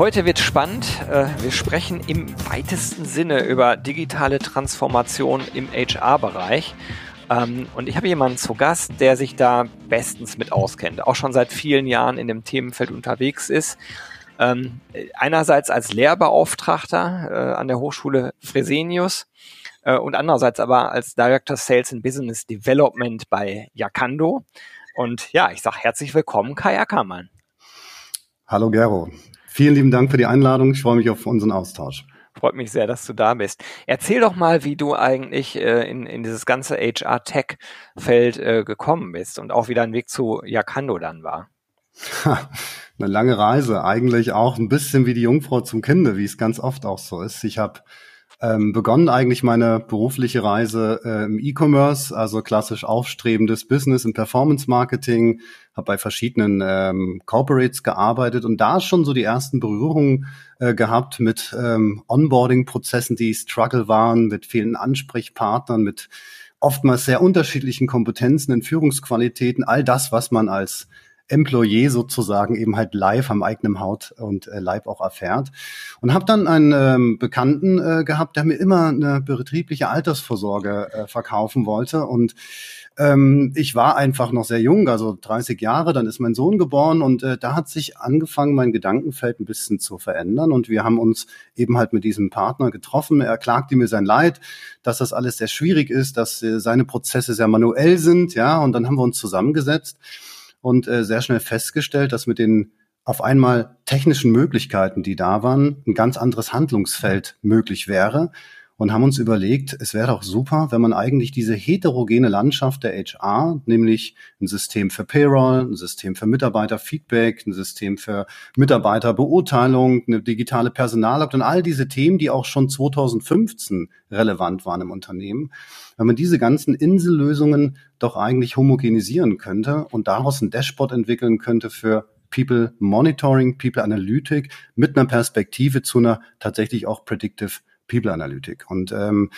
Heute wird spannend. Äh, wir sprechen im weitesten Sinne über digitale Transformation im HR-Bereich. Ähm, und ich habe jemanden zu Gast, der sich da bestens mit auskennt, auch schon seit vielen Jahren in dem Themenfeld unterwegs ist. Ähm, einerseits als Lehrbeauftragter äh, an der Hochschule Fresenius äh, und andererseits aber als Director Sales and Business Development bei Yakando. Und ja, ich sage herzlich willkommen, Kai Ackermann. Hallo Gero. Vielen lieben Dank für die Einladung. Ich freue mich auf unseren Austausch. Freut mich sehr, dass du da bist. Erzähl doch mal, wie du eigentlich äh, in, in dieses ganze HR-Tech-Feld äh, gekommen bist und auch wie dein Weg zu Yakando dann war. Eine lange Reise, eigentlich auch ein bisschen wie die Jungfrau zum Kinde, wie es ganz oft auch so ist. Ich habe ähm, begonnen eigentlich meine berufliche Reise äh, im E-Commerce, also klassisch aufstrebendes Business im Performance Marketing, habe bei verschiedenen ähm, Corporates gearbeitet und da schon so die ersten Berührungen äh, gehabt mit ähm, Onboarding-Prozessen, die Struggle waren, mit vielen Ansprechpartnern, mit oftmals sehr unterschiedlichen Kompetenzen in Führungsqualitäten, all das, was man als Employee sozusagen eben halt live am eigenen Haut und äh, Leib auch erfährt. Und habe dann einen ähm, Bekannten äh, gehabt, der mir immer eine betriebliche Altersvorsorge äh, verkaufen wollte. Und ähm, ich war einfach noch sehr jung, also 30 Jahre, dann ist mein Sohn geboren und äh, da hat sich angefangen, mein Gedankenfeld ein bisschen zu verändern. Und wir haben uns eben halt mit diesem Partner getroffen. Er klagte mir sein Leid, dass das alles sehr schwierig ist, dass äh, seine Prozesse sehr manuell sind, ja. Und dann haben wir uns zusammengesetzt und äh, sehr schnell festgestellt, dass mit den auf einmal technischen Möglichkeiten, die da waren, ein ganz anderes Handlungsfeld möglich wäre und haben uns überlegt, es wäre doch super, wenn man eigentlich diese heterogene Landschaft der HR, nämlich ein System für Payroll, ein System für Mitarbeiterfeedback, ein System für Mitarbeiterbeurteilung, eine digitale Personalakt und all diese Themen, die auch schon 2015 relevant waren im Unternehmen, wenn man diese ganzen Insellösungen doch eigentlich homogenisieren könnte und daraus ein Dashboard entwickeln könnte für People Monitoring, People Analytic mit einer Perspektive zu einer tatsächlich auch Predictive People Analytic. Und ähm,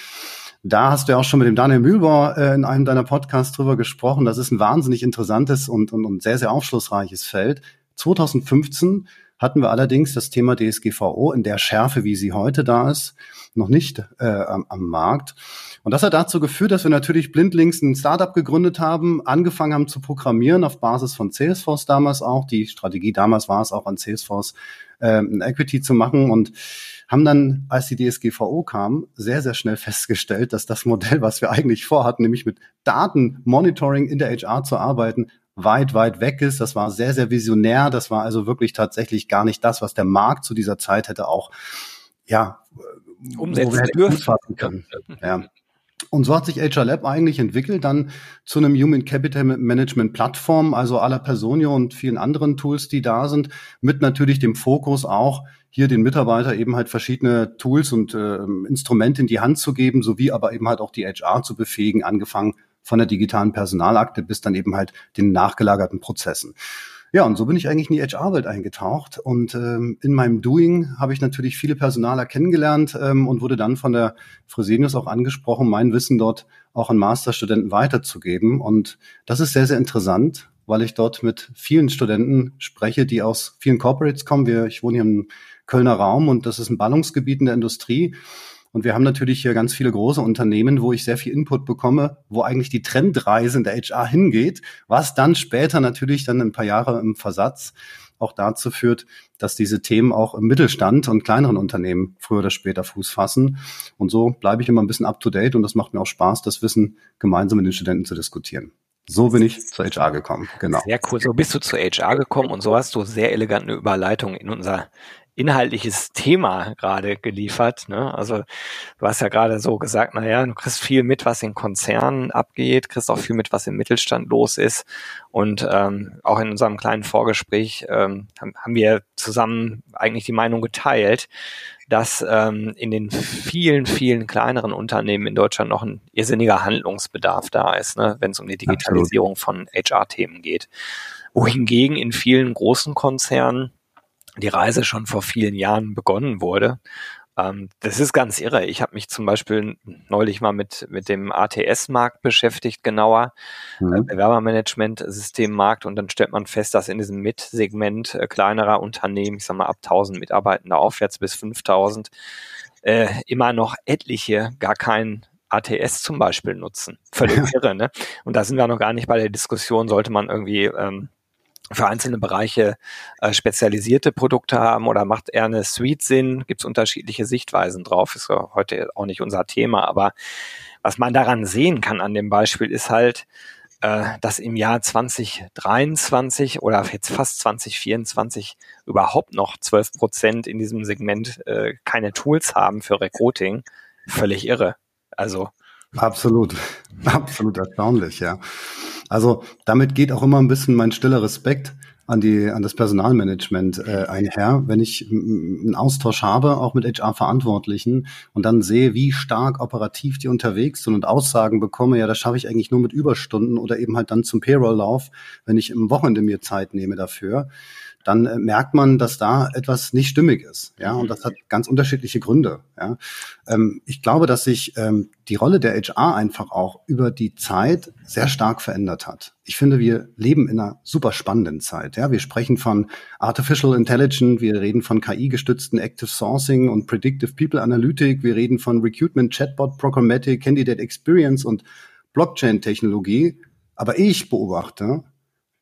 da hast du ja auch schon mit dem Daniel Mühlbauer äh, in einem deiner Podcasts drüber gesprochen. Das ist ein wahnsinnig interessantes und, und, und sehr, sehr aufschlussreiches Feld. 2015 hatten wir allerdings das Thema DSGVO in der Schärfe, wie sie heute da ist, noch nicht äh, am, am Markt. Und das hat dazu geführt, dass wir natürlich blindlings ein Startup gegründet haben, angefangen haben zu programmieren auf Basis von Salesforce damals auch. Die Strategie damals war es auch an Salesforce äh, ein Equity zu machen und haben dann, als die DSGVO kam, sehr, sehr schnell festgestellt, dass das Modell, was wir eigentlich vorhatten, nämlich mit Datenmonitoring in der HR zu arbeiten, weit, weit weg ist. Das war sehr, sehr visionär. Das war also wirklich tatsächlich gar nicht das, was der Markt zu dieser Zeit hätte auch, ja, umsetzen dürfen. Können. Ja. Und so hat sich HR Lab eigentlich entwickelt dann zu einem Human Capital Management Plattform, also aller Personio und vielen anderen Tools, die da sind, mit natürlich dem Fokus auch hier den Mitarbeiter eben halt verschiedene Tools und äh, Instrumente in die Hand zu geben, sowie aber eben halt auch die HR zu befähigen, angefangen von der digitalen Personalakte bis dann eben halt den nachgelagerten Prozessen. Ja, und so bin ich eigentlich in die HR-Welt eingetaucht. Und ähm, in meinem Doing habe ich natürlich viele Personaler kennengelernt ähm, und wurde dann von der Fresenius auch angesprochen, mein Wissen dort auch an Masterstudenten weiterzugeben. Und das ist sehr, sehr interessant, weil ich dort mit vielen Studenten spreche, die aus vielen Corporates kommen. Wir, ich wohne hier im Kölner Raum und das ist ein Ballungsgebiet in der Industrie. Und wir haben natürlich hier ganz viele große Unternehmen, wo ich sehr viel Input bekomme, wo eigentlich die Trendreise in der HR hingeht, was dann später natürlich dann ein paar Jahre im Versatz auch dazu führt, dass diese Themen auch im Mittelstand und kleineren Unternehmen früher oder später Fuß fassen. Und so bleibe ich immer ein bisschen up to date und das macht mir auch Spaß, das Wissen gemeinsam mit den Studenten zu diskutieren. So bin ich zur HR gekommen, genau. Sehr cool. So bist du zur HR gekommen und so hast du sehr elegant eine Überleitung in unser inhaltliches Thema gerade geliefert. Ne? Also du hast ja gerade so gesagt, naja, du kriegst viel mit, was in Konzernen abgeht, kriegst auch viel mit, was im Mittelstand los ist. Und ähm, auch in unserem kleinen Vorgespräch ähm, haben wir zusammen eigentlich die Meinung geteilt, dass ähm, in den vielen, vielen kleineren Unternehmen in Deutschland noch ein irrsinniger Handlungsbedarf da ist, ne, wenn es um die Digitalisierung Absolut. von HR-Themen geht. Wohingegen in vielen großen Konzernen die Reise schon vor vielen Jahren begonnen wurde ähm, das ist ganz irre. Ich habe mich zum Beispiel neulich mal mit, mit dem ATS-Markt beschäftigt, genauer, mhm. äh, Bewerbermanagement-Systemmarkt, und dann stellt man fest, dass in diesem Mid-Segment äh, kleinerer Unternehmen, ich sag mal ab 1000 Mitarbeitende aufwärts bis 5000, äh, immer noch etliche gar kein ATS zum Beispiel nutzen. Völlig irre, ne? Und da sind wir noch gar nicht bei der Diskussion, sollte man irgendwie ähm, für einzelne Bereiche äh, spezialisierte Produkte haben oder macht eher eine Suite Sinn? Gibt es unterschiedliche Sichtweisen drauf? Ist ja heute auch nicht unser Thema, aber was man daran sehen kann an dem Beispiel ist halt, äh, dass im Jahr 2023 oder jetzt fast 2024 überhaupt noch 12 Prozent in diesem Segment äh, keine Tools haben für Recruiting. Völlig irre. Also Absolut, absolut erstaunlich, ja. Also damit geht auch immer ein bisschen mein stiller Respekt an die an das Personalmanagement äh, einher, wenn ich einen Austausch habe, auch mit HR-Verantwortlichen und dann sehe, wie stark operativ die unterwegs sind und Aussagen bekomme, ja, das schaffe ich eigentlich nur mit Überstunden oder eben halt dann zum Payroll-Lauf, wenn ich im Wochenende mir Zeit nehme dafür dann äh, merkt man, dass da etwas nicht stimmig ist. Ja, und das hat ganz unterschiedliche Gründe. Ja, ähm, ich glaube, dass sich ähm, die Rolle der HR einfach auch über die Zeit sehr stark verändert hat. Ich finde, wir leben in einer super spannenden Zeit. Ja, wir sprechen von Artificial Intelligence, wir reden von KI-gestützten Active Sourcing und Predictive People Analytic, wir reden von Recruitment, Chatbot, Programmatic, Candidate Experience und Blockchain-Technologie. Aber ich beobachte,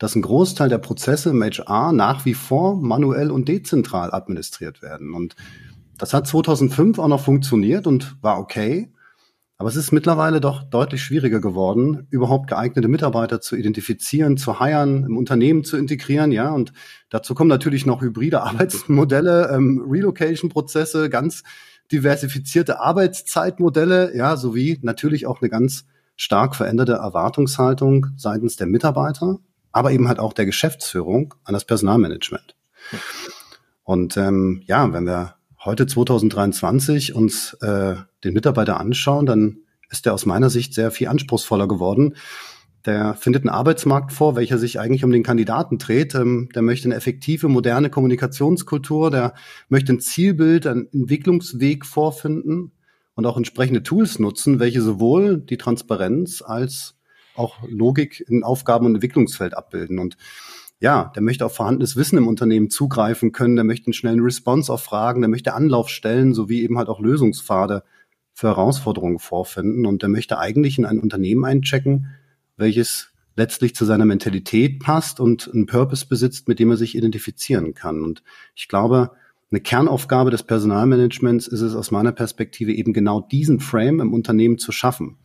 dass ein Großteil der Prozesse im HR nach wie vor manuell und dezentral administriert werden. Und das hat 2005 auch noch funktioniert und war okay. Aber es ist mittlerweile doch deutlich schwieriger geworden, überhaupt geeignete Mitarbeiter zu identifizieren, zu heiren, im Unternehmen zu integrieren, ja. Und dazu kommen natürlich noch hybride Arbeitsmodelle, ähm, Relocation-Prozesse, ganz diversifizierte Arbeitszeitmodelle, ja, sowie natürlich auch eine ganz stark veränderte Erwartungshaltung seitens der Mitarbeiter aber eben halt auch der Geschäftsführung an das Personalmanagement. Und ähm, ja, wenn wir heute 2023 uns äh, den Mitarbeiter anschauen, dann ist der aus meiner Sicht sehr viel anspruchsvoller geworden. Der findet einen Arbeitsmarkt vor, welcher sich eigentlich um den Kandidaten dreht. Ähm, der möchte eine effektive, moderne Kommunikationskultur, der möchte ein Zielbild, einen Entwicklungsweg vorfinden und auch entsprechende Tools nutzen, welche sowohl die Transparenz als auch Logik in Aufgaben- und Entwicklungsfeld abbilden. Und ja, der möchte auf vorhandenes Wissen im Unternehmen zugreifen können, der möchte einen schnellen Response auf Fragen, der möchte Anlaufstellen sowie eben halt auch Lösungspfade für Herausforderungen vorfinden und der möchte eigentlich in ein Unternehmen einchecken, welches letztlich zu seiner Mentalität passt und einen Purpose besitzt, mit dem er sich identifizieren kann. Und ich glaube, eine Kernaufgabe des Personalmanagements ist es aus meiner Perspektive eben genau diesen Frame im Unternehmen zu schaffen.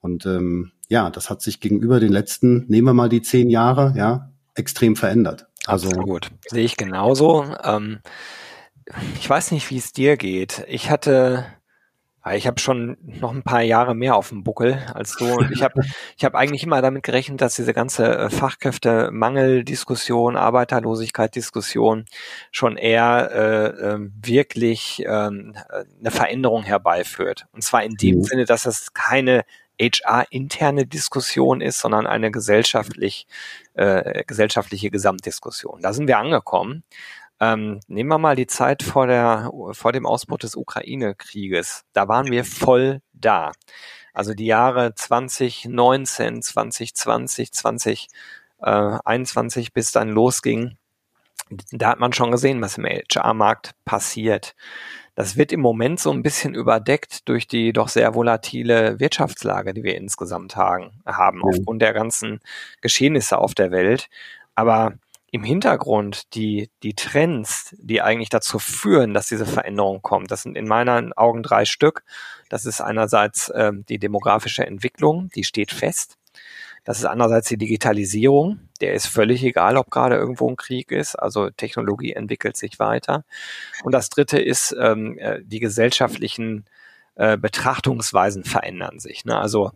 Und ähm, ja, das hat sich gegenüber den letzten, nehmen wir mal die zehn Jahre, ja, extrem verändert. Also gut, sehe ich genauso. Ähm, ich weiß nicht, wie es dir geht. Ich hatte, ich habe schon noch ein paar Jahre mehr auf dem Buckel als du und ich habe, ich habe eigentlich immer damit gerechnet, dass diese ganze äh, Fachkräftemangel-Diskussion, Arbeiterlosigkeit-Diskussion schon eher äh, äh, wirklich äh, eine Veränderung herbeiführt. Und zwar in dem mhm. Sinne, dass es keine HR-interne Diskussion ist, sondern eine gesellschaftlich, äh, gesellschaftliche Gesamtdiskussion. Da sind wir angekommen. Ähm, nehmen wir mal die Zeit vor, der, vor dem Ausbruch des Ukraine-Krieges. Da waren wir voll da. Also die Jahre 2019, 2020, 2021, bis dann losging, da hat man schon gesehen, was im HR-Markt passiert. Das wird im Moment so ein bisschen überdeckt durch die doch sehr volatile Wirtschaftslage, die wir insgesamt haben, mhm. aufgrund der ganzen Geschehnisse auf der Welt. Aber im Hintergrund die, die Trends, die eigentlich dazu führen, dass diese Veränderung kommt, das sind in meinen Augen drei Stück. Das ist einerseits äh, die demografische Entwicklung, die steht fest. Das ist andererseits die Digitalisierung. Der ist völlig egal, ob gerade irgendwo ein Krieg ist. Also Technologie entwickelt sich weiter. Und das Dritte ist, ähm, äh, die gesellschaftlichen äh, Betrachtungsweisen verändern sich. Ne? Also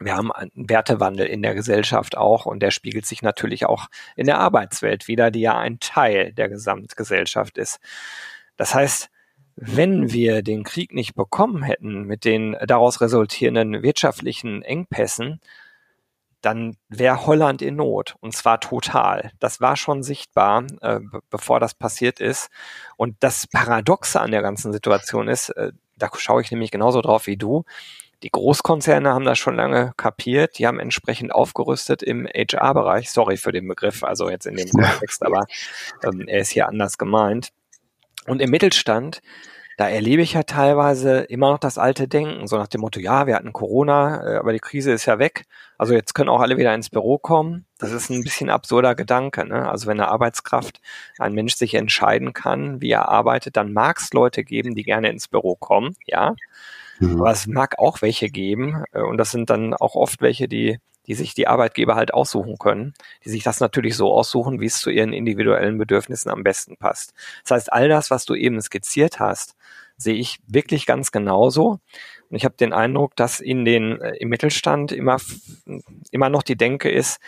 wir haben einen Wertewandel in der Gesellschaft auch und der spiegelt sich natürlich auch in der Arbeitswelt wieder, die ja ein Teil der Gesamtgesellschaft ist. Das heißt, wenn wir den Krieg nicht bekommen hätten mit den daraus resultierenden wirtschaftlichen Engpässen, dann wäre Holland in Not und zwar total. Das war schon sichtbar, äh, bevor das passiert ist. Und das Paradoxe an der ganzen Situation ist, äh, da schaue ich nämlich genauso drauf wie du. Die Großkonzerne haben das schon lange kapiert, die haben entsprechend aufgerüstet im HR-Bereich. Sorry für den Begriff, also jetzt in dem Kontext, aber ähm, er ist hier anders gemeint. Und im Mittelstand, da erlebe ich ja teilweise immer noch das alte Denken, so nach dem Motto, ja, wir hatten Corona, äh, aber die Krise ist ja weg. Also jetzt können auch alle wieder ins Büro kommen. Das ist ein bisschen absurder Gedanke. Ne? Also wenn eine Arbeitskraft, ein Mensch sich entscheiden kann, wie er arbeitet, dann mag es Leute geben, die gerne ins Büro kommen, ja. Mhm. Aber es mag auch welche geben, äh, und das sind dann auch oft welche, die die sich die Arbeitgeber halt aussuchen können, die sich das natürlich so aussuchen, wie es zu ihren individuellen Bedürfnissen am besten passt. Das heißt, all das, was du eben skizziert hast, sehe ich wirklich ganz genauso. Und ich habe den Eindruck, dass in den äh, im Mittelstand immer immer noch die Denke ist,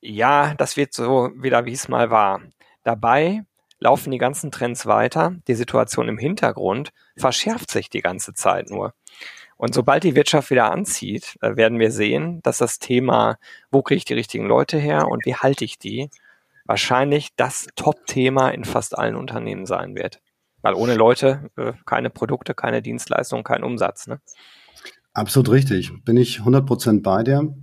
ja, das wird so wieder, wie es mal war. Dabei laufen die ganzen Trends weiter. Die Situation im Hintergrund verschärft sich die ganze Zeit nur. Und sobald die Wirtschaft wieder anzieht, äh, werden wir sehen, dass das Thema, wo kriege ich die richtigen Leute her und wie halte ich die, wahrscheinlich das Top-Thema in fast allen Unternehmen sein wird. Weil ohne Leute äh, keine Produkte, keine Dienstleistungen, kein Umsatz. Ne? Absolut richtig. Bin ich 100% bei dir.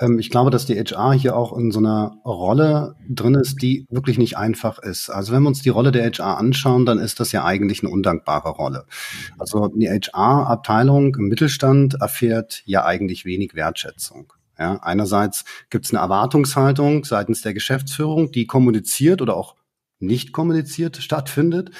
Ähm, ich glaube, dass die HR hier auch in so einer Rolle drin ist, die wirklich nicht einfach ist. Also wenn wir uns die Rolle der HR anschauen, dann ist das ja eigentlich eine undankbare Rolle. Also die HR-Abteilung im Mittelstand erfährt ja eigentlich wenig Wertschätzung. Ja, einerseits gibt es eine Erwartungshaltung seitens der Geschäftsführung, die kommuniziert oder auch nicht kommuniziert stattfindet.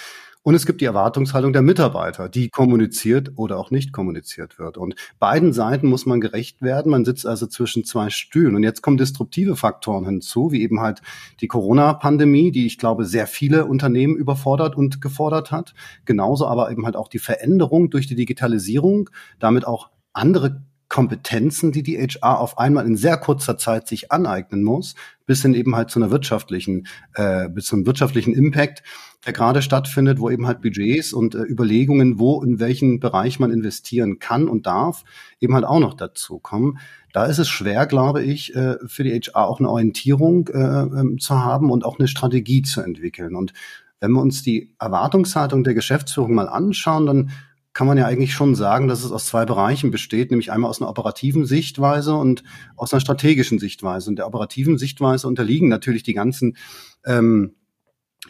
Und es gibt die Erwartungshaltung der Mitarbeiter, die kommuniziert oder auch nicht kommuniziert wird. Und beiden Seiten muss man gerecht werden. Man sitzt also zwischen zwei Stühlen. Und jetzt kommen disruptive Faktoren hinzu, wie eben halt die Corona-Pandemie, die ich glaube sehr viele Unternehmen überfordert und gefordert hat. Genauso aber eben halt auch die Veränderung durch die Digitalisierung, damit auch andere Kompetenzen, die die HR auf einmal in sehr kurzer Zeit sich aneignen muss, bis hin eben halt zu einer wirtschaftlichen, äh, bis zum wirtschaftlichen Impact, der gerade stattfindet, wo eben halt Budgets und äh, Überlegungen, wo in welchen Bereich man investieren kann und darf, eben halt auch noch dazu kommen. Da ist es schwer, glaube ich, äh, für die HR auch eine Orientierung äh, ähm, zu haben und auch eine Strategie zu entwickeln. Und wenn wir uns die Erwartungshaltung der Geschäftsführung mal anschauen, dann kann man ja eigentlich schon sagen, dass es aus zwei Bereichen besteht, nämlich einmal aus einer operativen Sichtweise und aus einer strategischen Sichtweise. Und der operativen Sichtweise unterliegen natürlich die ganzen ähm,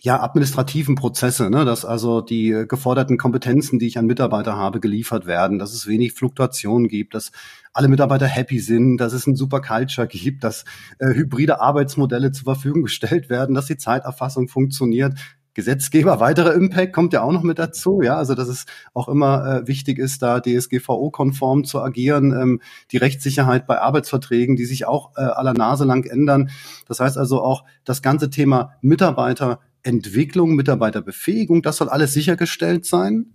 ja, administrativen Prozesse, ne, dass also die geforderten Kompetenzen, die ich an Mitarbeiter habe, geliefert werden, dass es wenig Fluktuation gibt, dass alle Mitarbeiter happy sind, dass es ein super Culture gibt, dass äh, hybride Arbeitsmodelle zur Verfügung gestellt werden, dass die Zeiterfassung funktioniert, Gesetzgeber, weiterer Impact kommt ja auch noch mit dazu, ja, also dass es auch immer äh, wichtig ist, da DSGVO-konform zu agieren, ähm, die Rechtssicherheit bei Arbeitsverträgen, die sich auch äh, aller Nase lang ändern. Das heißt also auch das ganze Thema Mitarbeiterentwicklung, Mitarbeiterbefähigung, das soll alles sichergestellt sein.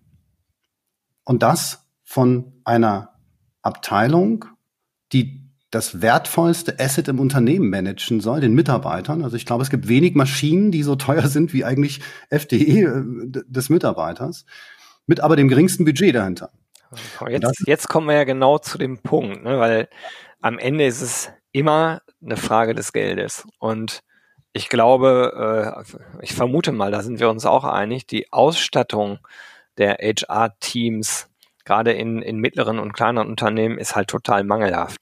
Und das von einer Abteilung, die das wertvollste Asset im Unternehmen managen soll, den Mitarbeitern. Also ich glaube, es gibt wenig Maschinen, die so teuer sind wie eigentlich FDE äh, des Mitarbeiters, mit aber dem geringsten Budget dahinter. Jetzt, jetzt kommen wir ja genau zu dem Punkt, ne, weil am Ende ist es immer eine Frage des Geldes. Und ich glaube, äh, ich vermute mal, da sind wir uns auch einig, die Ausstattung der HR-Teams, gerade in, in mittleren und kleineren Unternehmen, ist halt total mangelhaft.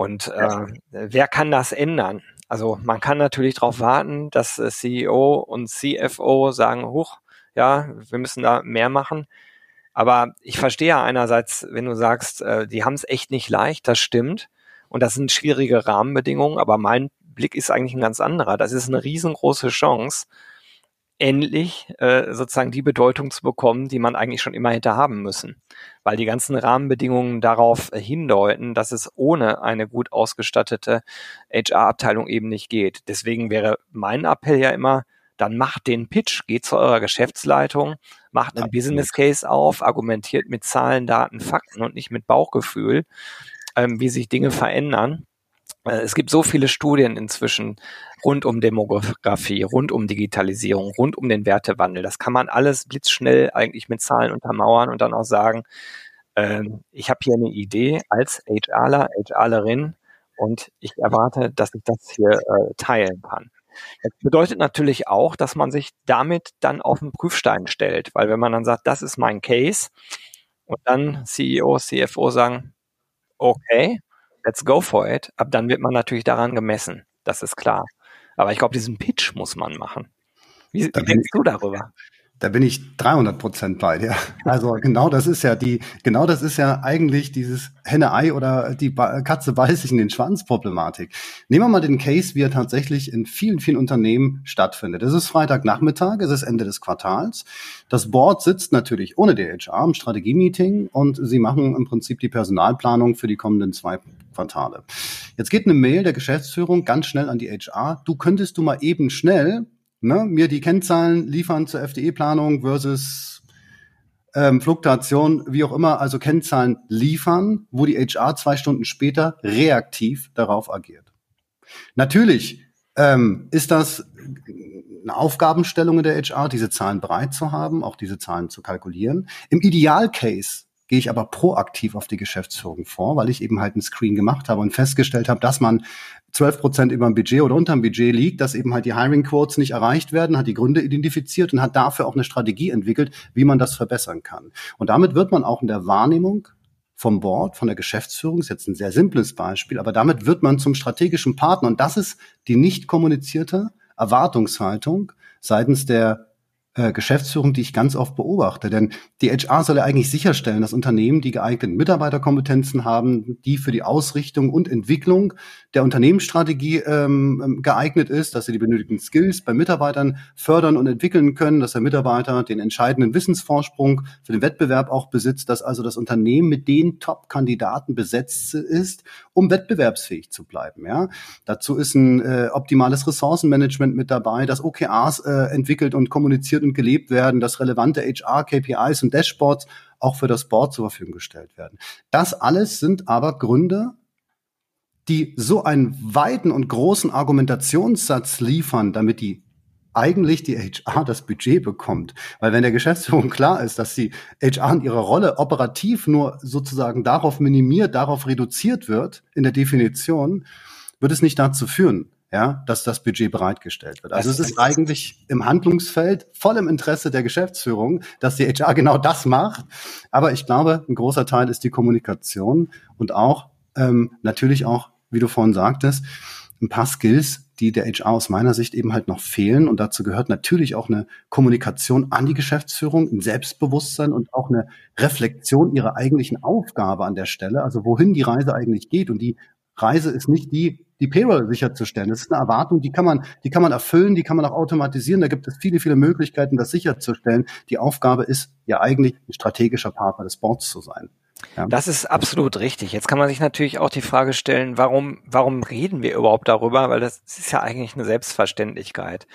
Und äh, wer kann das ändern? Also man kann natürlich darauf warten, dass äh, CEO und CFO sagen, huch, ja, wir müssen da mehr machen. Aber ich verstehe ja einerseits, wenn du sagst, äh, die haben es echt nicht leicht, das stimmt. Und das sind schwierige Rahmenbedingungen, aber mein Blick ist eigentlich ein ganz anderer. Das ist eine riesengroße Chance, endlich äh, sozusagen die Bedeutung zu bekommen, die man eigentlich schon immer hätte haben müssen. Weil die ganzen Rahmenbedingungen darauf äh, hindeuten, dass es ohne eine gut ausgestattete HR-Abteilung eben nicht geht. Deswegen wäre mein Appell ja immer, dann macht den Pitch, geht zu eurer Geschäftsleitung, macht einen Business Case auf, argumentiert mit Zahlen, Daten, Fakten und nicht mit Bauchgefühl, ähm, wie sich Dinge verändern es gibt so viele Studien inzwischen rund um Demografie, rund um Digitalisierung, rund um den Wertewandel. Das kann man alles blitzschnell eigentlich mit Zahlen untermauern und dann auch sagen, ähm, ich habe hier eine Idee als HRler, HRlerin und ich erwarte, dass ich das hier äh, teilen kann. Das bedeutet natürlich auch, dass man sich damit dann auf den Prüfstein stellt, weil wenn man dann sagt, das ist mein Case und dann CEO, CFO sagen, okay, let's go for it, ab dann wird man natürlich daran gemessen. Das ist klar. Aber ich glaube, diesen Pitch muss man machen. Wie, wie denkst du darüber? Da bin ich 300 Prozent bei dir. Also genau das ist ja die, genau das ist ja eigentlich dieses Henne-Ei oder die Katze beißt sich in den Schwanz Problematik. Nehmen wir mal den Case, wie er tatsächlich in vielen, vielen Unternehmen stattfindet. Es ist Freitagnachmittag, es ist Ende des Quartals. Das Board sitzt natürlich ohne DHR im Strategie-Meeting und sie machen im Prinzip die Personalplanung für die kommenden zwei Quartale. Jetzt geht eine Mail der Geschäftsführung ganz schnell an die HR. Du könntest du mal eben schnell ne, mir die Kennzahlen liefern zur FDE-Planung versus ähm, Fluktuation, wie auch immer, also Kennzahlen liefern, wo die HR zwei Stunden später reaktiv darauf agiert. Natürlich ähm, ist das eine Aufgabenstellung in der HR, diese Zahlen bereit zu haben, auch diese Zahlen zu kalkulieren. Im Idealcase gehe ich aber proaktiv auf die Geschäftsführung vor, weil ich eben halt ein Screen gemacht habe und festgestellt habe, dass man 12 Prozent über dem Budget oder unter dem Budget liegt, dass eben halt die Hiring Quotes nicht erreicht werden, hat die Gründe identifiziert und hat dafür auch eine Strategie entwickelt, wie man das verbessern kann. Und damit wird man auch in der Wahrnehmung vom Board, von der Geschäftsführung, ist jetzt ein sehr simples Beispiel, aber damit wird man zum strategischen Partner und das ist die nicht kommunizierte Erwartungshaltung seitens der äh, Geschäftsführung, die ich ganz oft beobachte. Denn die HR soll ja eigentlich sicherstellen, dass Unternehmen die geeigneten Mitarbeiterkompetenzen haben, die für die Ausrichtung und Entwicklung der Unternehmensstrategie ähm, ähm, geeignet ist, dass sie die benötigten Skills bei Mitarbeitern fördern und entwickeln können, dass der Mitarbeiter den entscheidenden Wissensvorsprung für den Wettbewerb auch besitzt, dass also das Unternehmen mit den Top-Kandidaten besetzt ist, um wettbewerbsfähig zu bleiben. Ja? Dazu ist ein äh, optimales Ressourcenmanagement mit dabei, dass OKRs äh, entwickelt und kommuniziert und gelebt werden, dass relevante HR-KPIs und Dashboards auch für das Board zur Verfügung gestellt werden. Das alles sind aber Gründe, die so einen weiten und großen Argumentationssatz liefern, damit die eigentlich die HR das Budget bekommt. Weil wenn der Geschäftsführung klar ist, dass die HR in ihrer Rolle operativ nur sozusagen darauf minimiert, darauf reduziert wird in der Definition, wird es nicht dazu führen, ja, dass das Budget bereitgestellt wird. Also es ist eigentlich im Handlungsfeld voll im Interesse der Geschäftsführung, dass die HR genau das macht. Aber ich glaube, ein großer Teil ist die Kommunikation und auch ähm, natürlich auch, wie du vorhin sagtest, ein paar Skills, die der HR aus meiner Sicht eben halt noch fehlen. Und dazu gehört natürlich auch eine Kommunikation an die Geschäftsführung, ein Selbstbewusstsein und auch eine Reflexion ihrer eigentlichen Aufgabe an der Stelle, also wohin die Reise eigentlich geht. Und die Reise ist nicht die, die Payroll sicherzustellen. Das ist eine Erwartung, die kann man, die kann man erfüllen, die kann man auch automatisieren. Da gibt es viele, viele Möglichkeiten, das sicherzustellen. Die Aufgabe ist ja eigentlich ein strategischer Partner des Boards zu sein. Ja. Das ist absolut richtig. Jetzt kann man sich natürlich auch die Frage stellen, warum, warum reden wir überhaupt darüber? Weil das ist ja eigentlich eine Selbstverständlichkeit.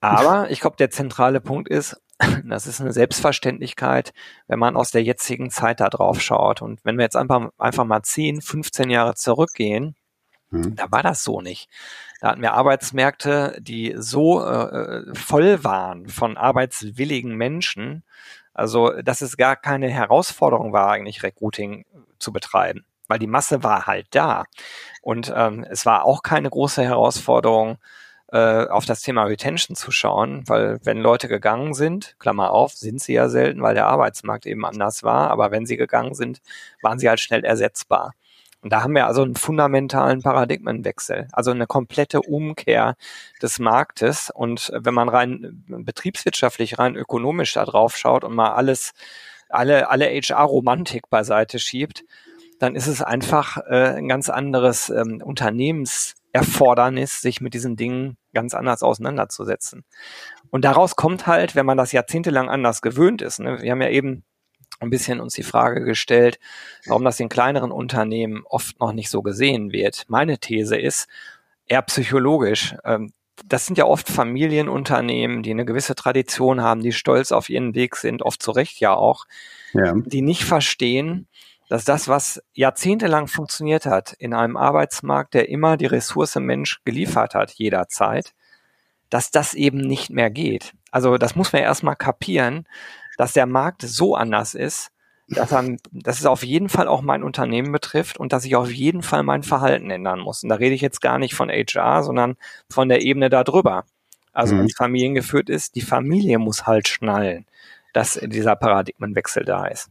Aber ich glaube, der zentrale Punkt ist, das ist eine Selbstverständlichkeit, wenn man aus der jetzigen Zeit da drauf schaut. Und wenn wir jetzt einfach, einfach mal 10, 15 Jahre zurückgehen, mhm. da war das so nicht. Da hatten wir Arbeitsmärkte, die so äh, voll waren von arbeitswilligen Menschen, also, dass es gar keine Herausforderung war, eigentlich Recruiting zu betreiben, weil die Masse war halt da. Und ähm, es war auch keine große Herausforderung, äh, auf das Thema Retention zu schauen, weil wenn Leute gegangen sind, Klammer auf, sind sie ja selten, weil der Arbeitsmarkt eben anders war, aber wenn sie gegangen sind, waren sie halt schnell ersetzbar. Und da haben wir also einen fundamentalen Paradigmenwechsel, also eine komplette Umkehr des Marktes. Und wenn man rein betriebswirtschaftlich, rein ökonomisch da drauf schaut und mal alles, alle, alle HR-Romantik beiseite schiebt, dann ist es einfach äh, ein ganz anderes ähm, Unternehmenserfordernis, sich mit diesen Dingen ganz anders auseinanderzusetzen. Und daraus kommt halt, wenn man das jahrzehntelang anders gewöhnt ist, ne, wir haben ja eben ein bisschen uns die Frage gestellt, warum das in kleineren Unternehmen oft noch nicht so gesehen wird. Meine These ist eher psychologisch. Ähm, das sind ja oft Familienunternehmen, die eine gewisse Tradition haben, die stolz auf ihren Weg sind, oft zu Recht ja auch, ja. die nicht verstehen, dass das, was jahrzehntelang funktioniert hat in einem Arbeitsmarkt, der immer die Ressource Mensch geliefert hat, jederzeit, dass das eben nicht mehr geht. Also das muss man erstmal kapieren, dass der Markt so anders ist, dass, dann, dass es auf jeden Fall auch mein Unternehmen betrifft und dass ich auf jeden Fall mein Verhalten ändern muss. Und da rede ich jetzt gar nicht von HR, sondern von der Ebene darüber. Also mhm. wenn es familiengeführt ist, die Familie muss halt schnallen, dass dieser Paradigmenwechsel da ist.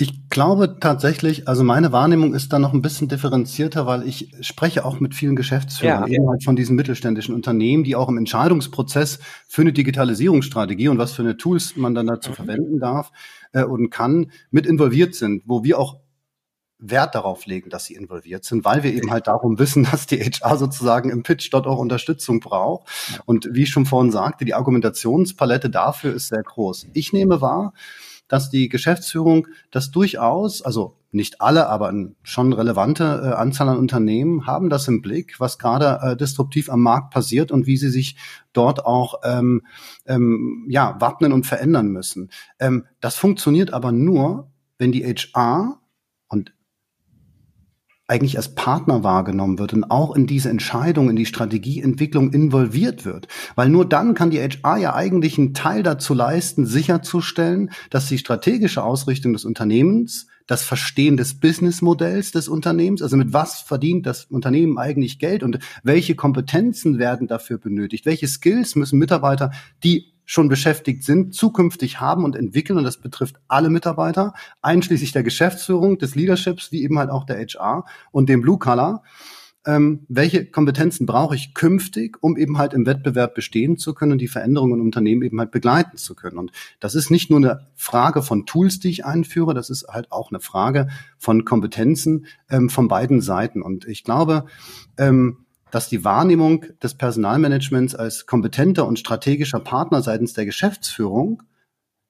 Ich glaube tatsächlich, also meine Wahrnehmung ist da noch ein bisschen differenzierter, weil ich spreche auch mit vielen Geschäftsführern ja. halt von diesen mittelständischen Unternehmen, die auch im Entscheidungsprozess für eine Digitalisierungsstrategie und was für eine Tools man dann dazu mhm. verwenden darf äh, und kann, mit involviert sind, wo wir auch Wert darauf legen, dass sie involviert sind, weil wir eben halt darum wissen, dass die HR sozusagen im Pitch dort auch Unterstützung braucht. Und wie ich schon vorhin sagte, die Argumentationspalette dafür ist sehr groß. Ich nehme wahr, dass die Geschäftsführung das durchaus, also nicht alle, aber schon relevante äh, Anzahl an Unternehmen haben das im Blick, was gerade äh, disruptiv am Markt passiert und wie sie sich dort auch ähm, ähm, ja, wappnen und verändern müssen. Ähm, das funktioniert aber nur, wenn die HR eigentlich als Partner wahrgenommen wird und auch in diese Entscheidung, in die Strategieentwicklung involviert wird. Weil nur dann kann die HR ja eigentlich einen Teil dazu leisten, sicherzustellen, dass die strategische Ausrichtung des Unternehmens, das Verstehen des Businessmodells des Unternehmens, also mit was verdient das Unternehmen eigentlich Geld und welche Kompetenzen werden dafür benötigt, welche Skills müssen Mitarbeiter, die schon beschäftigt sind, zukünftig haben und entwickeln. Und das betrifft alle Mitarbeiter, einschließlich der Geschäftsführung, des Leaderships, wie eben halt auch der HR und dem Blue Color. Ähm, welche Kompetenzen brauche ich künftig, um eben halt im Wettbewerb bestehen zu können und die Veränderungen im Unternehmen eben halt begleiten zu können. Und das ist nicht nur eine Frage von Tools, die ich einführe, das ist halt auch eine Frage von Kompetenzen ähm, von beiden Seiten. Und ich glaube, ähm, dass die Wahrnehmung des Personalmanagements als kompetenter und strategischer Partner seitens der Geschäftsführung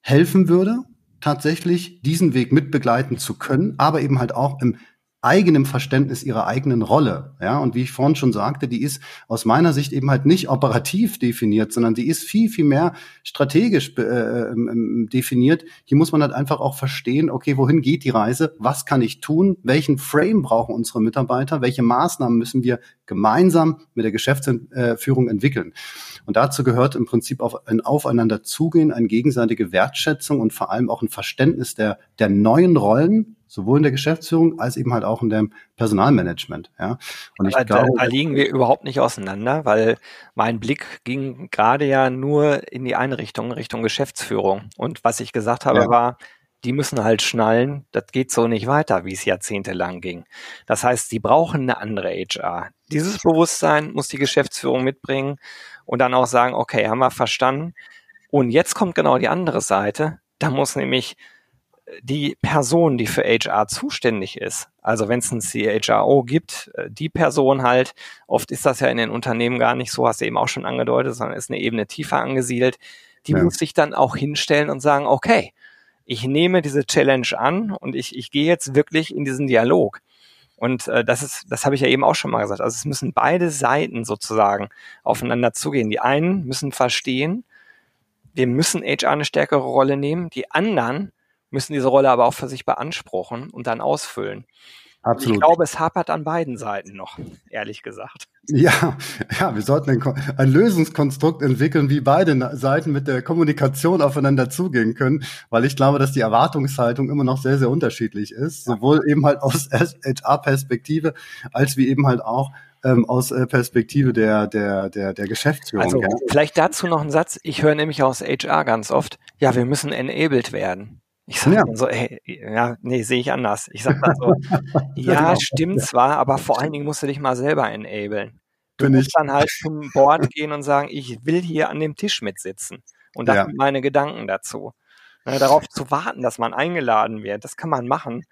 helfen würde, tatsächlich diesen Weg mitbegleiten zu können, aber eben halt auch im eigenem Verständnis ihrer eigenen Rolle. Ja, und wie ich vorhin schon sagte, die ist aus meiner Sicht eben halt nicht operativ definiert, sondern die ist viel, viel mehr strategisch äh, ähm, definiert. Hier muss man halt einfach auch verstehen, okay, wohin geht die Reise? Was kann ich tun? Welchen Frame brauchen unsere Mitarbeiter? Welche Maßnahmen müssen wir gemeinsam mit der Geschäftsführung entwickeln? Und dazu gehört im Prinzip auf ein Aufeinander zugehen, eine gegenseitige Wertschätzung und vor allem auch ein Verständnis der, der neuen Rollen, sowohl in der Geschäftsführung als eben halt auch in dem Personalmanagement. Ja. Und ich glaube, da, da liegen wir überhaupt nicht auseinander, weil mein Blick ging gerade ja nur in die eine Richtung, Richtung Geschäftsführung. Und was ich gesagt habe, ja. war, die müssen halt schnallen, das geht so nicht weiter, wie es jahrzehntelang ging. Das heißt, sie brauchen eine andere HR. Dieses Bewusstsein muss die Geschäftsführung mitbringen und dann auch sagen, okay, haben wir verstanden. Und jetzt kommt genau die andere Seite. Da muss nämlich die Person, die für HR zuständig ist, also wenn es ein CHRO gibt, äh, die Person halt, oft ist das ja in den Unternehmen gar nicht so, hast du eben auch schon angedeutet, sondern ist eine Ebene tiefer angesiedelt, die ja. muss sich dann auch hinstellen und sagen, okay, ich nehme diese Challenge an und ich, ich gehe jetzt wirklich in diesen Dialog. Und äh, das ist, das habe ich ja eben auch schon mal gesagt. Also es müssen beide Seiten sozusagen aufeinander zugehen. Die einen müssen verstehen, wir müssen HR eine stärkere Rolle nehmen. Die anderen müssen diese Rolle aber auch für sich beanspruchen und dann ausfüllen. Absolut. Ich glaube, es hapert an beiden Seiten noch, ehrlich gesagt. Ja, ja, wir sollten ein, ein, Lösungskonstrukt entwickeln, wie beide Seiten mit der Kommunikation aufeinander zugehen können, weil ich glaube, dass die Erwartungshaltung immer noch sehr, sehr unterschiedlich ist, sowohl eben halt aus HR-Perspektive als wie eben halt auch ähm, aus äh, Perspektive der, der, der, der Geschäftsführung. Also, ja. vielleicht dazu noch ein Satz. Ich höre nämlich aus HR ganz oft, ja, wir müssen enabled werden. Ich sage ja. dann so, ey, ja, nee, sehe ich anders. Ich sage dann so, ja, genau. stimmt zwar, aber vor allen Dingen musst du dich mal selber enablen. Du Bin musst ich. dann halt zum Board gehen und sagen, ich will hier an dem Tisch mitsitzen. Und das ja. sind meine Gedanken dazu. Ne, darauf zu warten, dass man eingeladen wird, das kann man machen.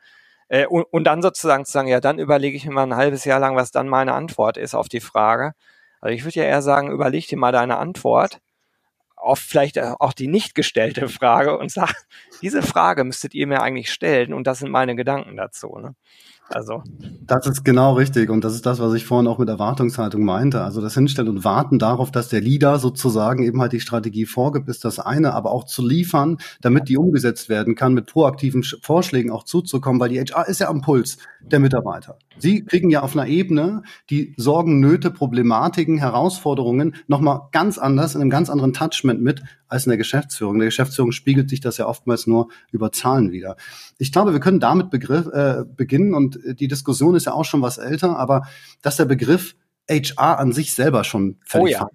Äh, und, und, dann sozusagen zu sagen, ja, dann überlege ich mir mal ein halbes Jahr lang, was dann meine Antwort ist auf die Frage. Also ich würde ja eher sagen, überleg dir mal deine Antwort oft vielleicht auch die nicht gestellte Frage und sage, diese Frage müsstet ihr mir eigentlich stellen und das sind meine Gedanken dazu. Ne? Also. Das ist genau richtig. Und das ist das, was ich vorhin auch mit Erwartungshaltung meinte. Also das Hinstellen und Warten darauf, dass der Leader sozusagen eben halt die Strategie vorgibt, ist das eine, aber auch zu liefern, damit die umgesetzt werden kann, mit proaktiven Vorschlägen auch zuzukommen, weil die HR ist ja am Puls der Mitarbeiter. Sie kriegen ja auf einer Ebene die Sorgen, Nöte, Problematiken, Herausforderungen nochmal ganz anders, in einem ganz anderen Touchment mit als in der Geschäftsführung. In der Geschäftsführung spiegelt sich das ja oftmals nur über Zahlen wieder. Ich glaube, wir können damit Begriff, äh, beginnen und die Diskussion ist ja auch schon was älter, aber dass der Begriff HR an sich selber schon völlig oh ja.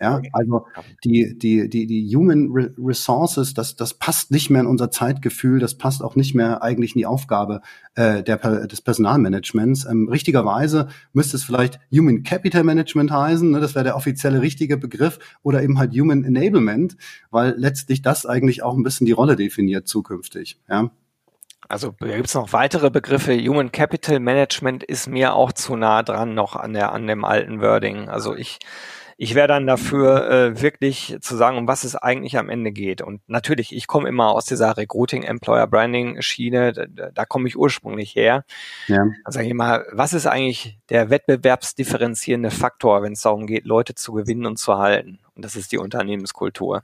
Ja, also die, die, die, die Human Resources, das, das passt nicht mehr in unser Zeitgefühl, das passt auch nicht mehr eigentlich in die Aufgabe äh, der, des Personalmanagements. Ähm, richtigerweise müsste es vielleicht Human Capital Management heißen, ne, das wäre der offizielle richtige Begriff, oder eben halt Human Enablement, weil letztlich das eigentlich auch ein bisschen die Rolle definiert zukünftig. Ja. Also gibt es noch weitere Begriffe. Human Capital Management ist mir auch zu nah dran noch an der an dem alten Wording. Also ich ich wäre dann dafür, äh, wirklich zu sagen, um was es eigentlich am Ende geht. Und natürlich, ich komme immer aus dieser Recruiting, Employer Branding Schiene, da, da komme ich ursprünglich her. Ja. Dann sage ich mal, was ist eigentlich der wettbewerbsdifferenzierende Faktor, wenn es darum geht, Leute zu gewinnen und zu halten? Und das ist die Unternehmenskultur.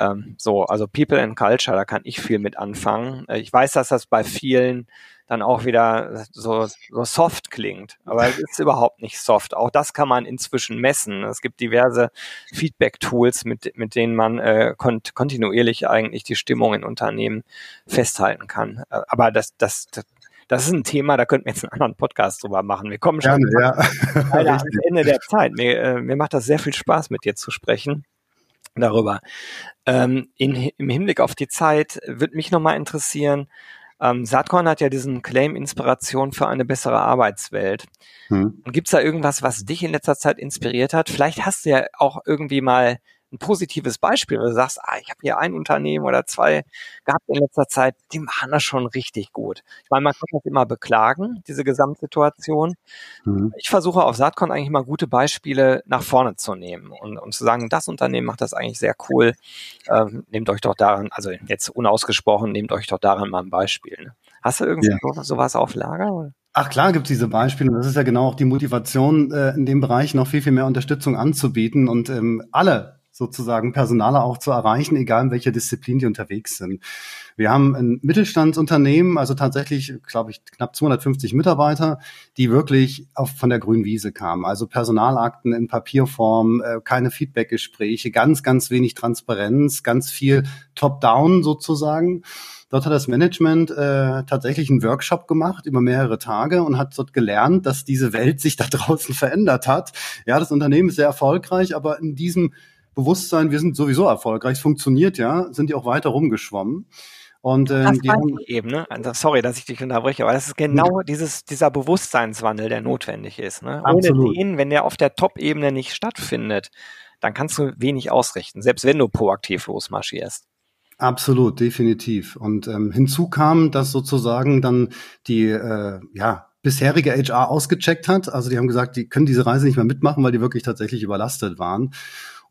Ähm, so, also People and Culture, da kann ich viel mit anfangen. Äh, ich weiß, dass das bei vielen dann auch wieder so, so soft klingt. Aber es ist überhaupt nicht soft. Auch das kann man inzwischen messen. Es gibt diverse Feedback-Tools, mit, mit denen man äh, kont kontinuierlich eigentlich die Stimmung in Unternehmen festhalten kann. Äh, aber das, das, das das ist ein Thema, da könnten wir jetzt einen anderen Podcast drüber machen. Wir kommen schon Gerne, ja. am Ende der Zeit. Mir, äh, mir macht das sehr viel Spaß, mit dir zu sprechen darüber. Ähm, in, Im Hinblick auf die Zeit würde mich nochmal interessieren, ähm, Saatkorn hat ja diesen Claim Inspiration für eine bessere Arbeitswelt. Hm. Und gibt's da irgendwas, was dich in letzter Zeit inspiriert hat? Vielleicht hast du ja auch irgendwie mal ein positives Beispiel, wo du sagst, ah, ich habe hier ein Unternehmen oder zwei gehabt in letzter Zeit, die machen das schon richtig gut. Ich meine, man kann das immer beklagen, diese Gesamtsituation. Mhm. Ich versuche auf Saatcon eigentlich mal gute Beispiele nach vorne zu nehmen und, und zu sagen, das Unternehmen macht das eigentlich sehr cool. Ähm, nehmt euch doch daran, also jetzt unausgesprochen, nehmt euch doch daran mal ein Beispiel. Ne? Hast du irgendwie ja. sowas auf Lager? Oder? Ach klar gibt es diese Beispiele und das ist ja genau auch die Motivation, äh, in dem Bereich noch viel, viel mehr Unterstützung anzubieten und ähm, alle sozusagen Personaler auch zu erreichen, egal in welcher Disziplin die unterwegs sind. Wir haben ein Mittelstandsunternehmen, also tatsächlich, glaube ich, knapp 250 Mitarbeiter, die wirklich auf, von der grünen Wiese kamen. Also Personalakten in Papierform, äh, keine Feedbackgespräche, ganz, ganz wenig Transparenz, ganz viel Top-Down sozusagen. Dort hat das Management äh, tatsächlich einen Workshop gemacht über mehrere Tage und hat dort gelernt, dass diese Welt sich da draußen verändert hat. Ja, das Unternehmen ist sehr erfolgreich, aber in diesem Bewusstsein, wir sind sowieso erfolgreich, es funktioniert ja, sind die auch weiter rumgeschwommen. Und ähm, das die haben, eben, ne? Also, sorry, dass ich dich unterbreche, aber das ist genau mhm. dieses, dieser Bewusstseinswandel, der notwendig ist. Ne? Ohne den, wenn der auf der Top-Ebene nicht stattfindet, dann kannst du wenig ausrichten, selbst wenn du proaktiv losmarschierst. Absolut, definitiv. Und ähm, hinzu kam, dass sozusagen dann die äh, ja, bisherige HR ausgecheckt hat. Also die haben gesagt, die können diese Reise nicht mehr mitmachen, weil die wirklich tatsächlich überlastet waren.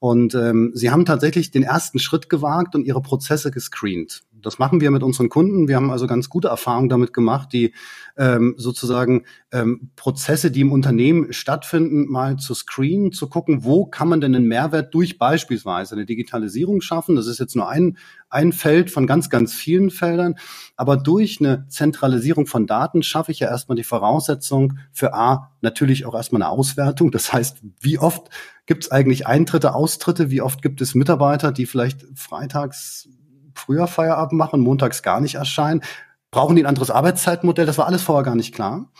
Und ähm, sie haben tatsächlich den ersten Schritt gewagt und ihre Prozesse gescreent. Das machen wir mit unseren Kunden. Wir haben also ganz gute Erfahrungen damit gemacht, die ähm, sozusagen ähm, Prozesse, die im Unternehmen stattfinden, mal zu screenen, zu gucken, wo kann man denn einen Mehrwert durch beispielsweise eine Digitalisierung schaffen. Das ist jetzt nur ein, ein Feld von ganz, ganz vielen Feldern. Aber durch eine Zentralisierung von Daten schaffe ich ja erstmal die Voraussetzung für A, natürlich auch erstmal eine Auswertung. Das heißt, wie oft Gibt es eigentlich Eintritte, Austritte? Wie oft gibt es Mitarbeiter, die vielleicht freitags früher Feierabend machen, montags gar nicht erscheinen? Brauchen die ein anderes Arbeitszeitmodell? Das war alles vorher gar nicht klar.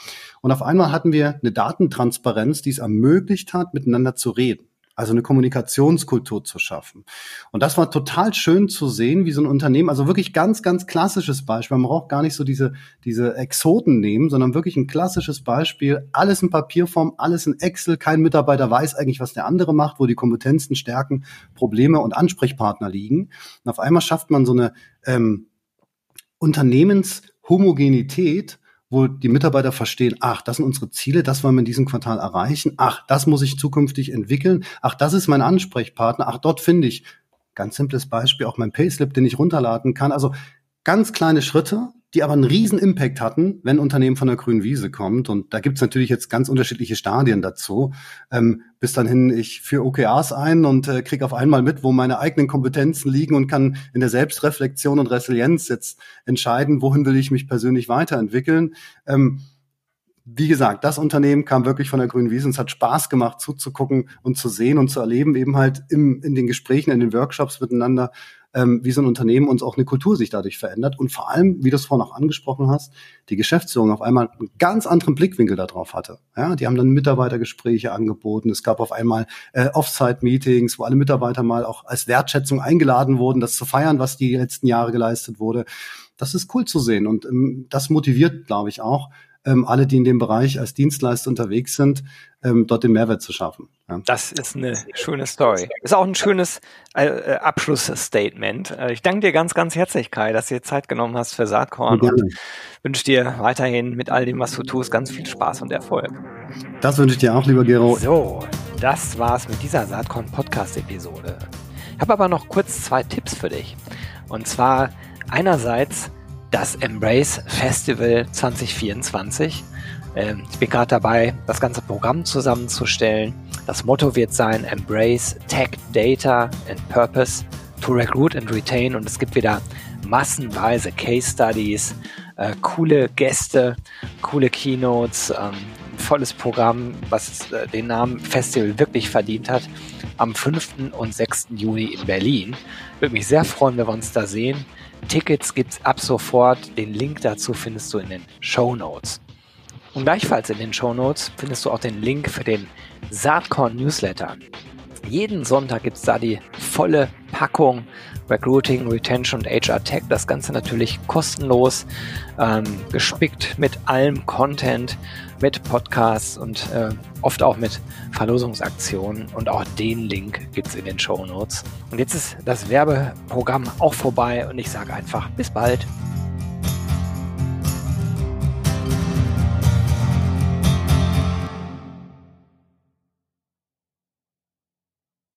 Und auf einmal hatten wir eine Datentransparenz, die es ermöglicht hat, miteinander zu reden also eine Kommunikationskultur zu schaffen. Und das war total schön zu sehen, wie so ein Unternehmen, also wirklich ganz, ganz klassisches Beispiel. Man braucht gar nicht so diese, diese Exoten nehmen, sondern wirklich ein klassisches Beispiel. Alles in Papierform, alles in Excel. Kein Mitarbeiter weiß eigentlich, was der andere macht, wo die Kompetenzen, Stärken, Probleme und Ansprechpartner liegen. Und auf einmal schafft man so eine ähm, Unternehmenshomogenität, wo die Mitarbeiter verstehen, ach, das sind unsere Ziele, das wollen wir in diesem Quartal erreichen, ach, das muss ich zukünftig entwickeln, ach, das ist mein Ansprechpartner, ach, dort finde ich Ganz simples Beispiel, auch mein Payslip, den ich runterladen kann. Also ganz kleine Schritte, die aber einen riesen Impact hatten, wenn ein Unternehmen von der grünen Wiese kommt. Und da gibt's natürlich jetzt ganz unterschiedliche Stadien dazu. Ähm, bis dann hin, ich führe OKRs ein und äh, kriege auf einmal mit, wo meine eigenen Kompetenzen liegen und kann in der Selbstreflexion und Resilienz jetzt entscheiden, wohin will ich mich persönlich weiterentwickeln. Ähm, wie gesagt, das Unternehmen kam wirklich von der grünen Wiese und es hat Spaß gemacht zuzugucken und zu sehen und zu erleben, eben halt im, in den Gesprächen, in den Workshops miteinander, ähm, wie so ein Unternehmen und auch eine Kultur sich dadurch verändert. Und vor allem, wie du es vorhin auch angesprochen hast, die Geschäftsführung auf einmal einen ganz anderen Blickwinkel darauf hatte. Ja, die haben dann Mitarbeitergespräche angeboten. Es gab auf einmal äh, Offsite-Meetings, wo alle Mitarbeiter mal auch als Wertschätzung eingeladen wurden, das zu feiern, was die letzten Jahre geleistet wurde. Das ist cool zu sehen und ähm, das motiviert, glaube ich, auch, ähm, alle, die in dem Bereich als Dienstleister unterwegs sind, ähm, dort den Mehrwert zu schaffen. Ja. Das ist eine schöne Story. Ist auch ein schönes äh, äh, Abschlussstatement. Äh, ich danke dir ganz, ganz herzlich, Kai, dass du dir Zeit genommen hast für Saatkorn und wünsche dir weiterhin mit all dem, was du tust, ganz viel Spaß und Erfolg. Das wünsche ich dir auch, lieber Gero. So, das war's mit dieser Saatkorn Podcast Episode. Ich habe aber noch kurz zwei Tipps für dich. Und zwar einerseits das Embrace Festival 2024. Ähm, ich bin gerade dabei, das ganze Programm zusammenzustellen. Das Motto wird sein Embrace Tech, Data and Purpose to Recruit and Retain. Und es gibt wieder massenweise Case Studies, äh, coole Gäste, coole Keynotes, ähm, volles Programm, was äh, den Namen Festival wirklich verdient hat. Am 5. und 6. Juni in Berlin. Würde mich sehr freuen, wenn wir uns da sehen. Tickets gibt's ab sofort. Den Link dazu findest du in den Show Notes. Und gleichfalls in den Show Notes findest du auch den Link für den Saatkorn Newsletter. Jeden Sonntag gibt's da die volle Packung Recruiting, Retention und HR Tech. Das Ganze natürlich kostenlos, ähm, gespickt mit allem Content, mit Podcasts und äh, oft auch mit Verlosungsaktionen. Und auch den Link gibt's in den Show Notes. Und jetzt ist das Werbeprogramm auch vorbei und ich sage einfach bis bald.